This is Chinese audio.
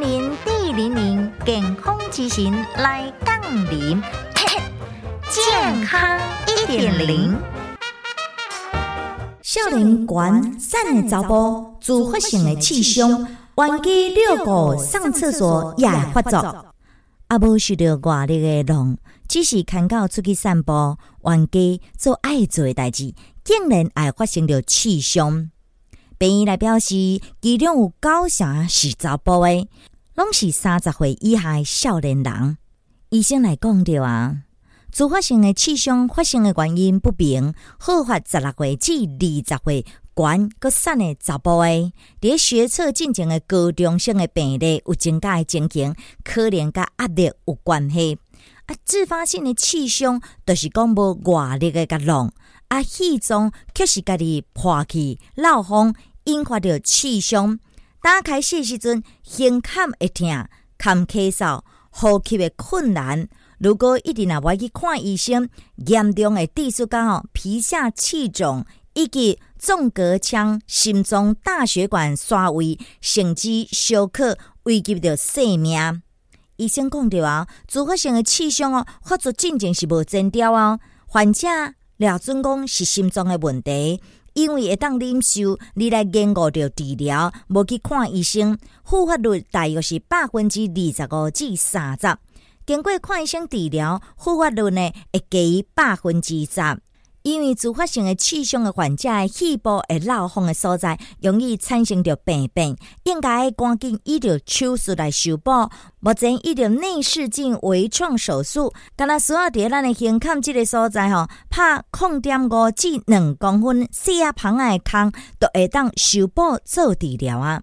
零零健康之行来杠铃，健康一点零。少年悬散的查甫，自发性的气胸，弯肌六个上厕所也会发作。啊，无受到外力的弄，只是看到出去散步，冤家做爱做的代志，竟然会发生着气胸。病医来表示，其中有九成是查甫的，拢是三十岁以下的少年人。医生来讲着啊，自发性的气胸发生的原因不明，好发十六岁至二十岁。悬个散的查甫诶，伫学测进行的高中性的病例有增加的情形，可能甲压力有关系。啊，自发性的气胸，就是讲无外力的甲弄，啊，气中却是家己破气、漏风，引发着气胸。打开时时阵，胸坎会疼，坎咳嗽，呼吸的困难。如果一定若要去看医生，严重的低速高，皮下气肿。以及纵隔腔、心脏、大血管衰位，甚至休克，危及着性命。医生讲着啊，自发性的气胸哦，发作进程是无真调哦。患者了准讲是心脏的问题，因为会当忍受，你来延误着治疗，无去看医生，复发率大约是百分之二十五至三十。经过看医生治疗，复发率呢会低于百分之十。因为自发性的气胸的患者，气部会漏风的所在，容易产生着病变，应该赶紧依着手术来修补。目前医疗内视镜微创手术，敢若需要伫咱的胸腔这个所在吼，拍空点五至两公分细啊旁的空，都会当修补做治疗啊。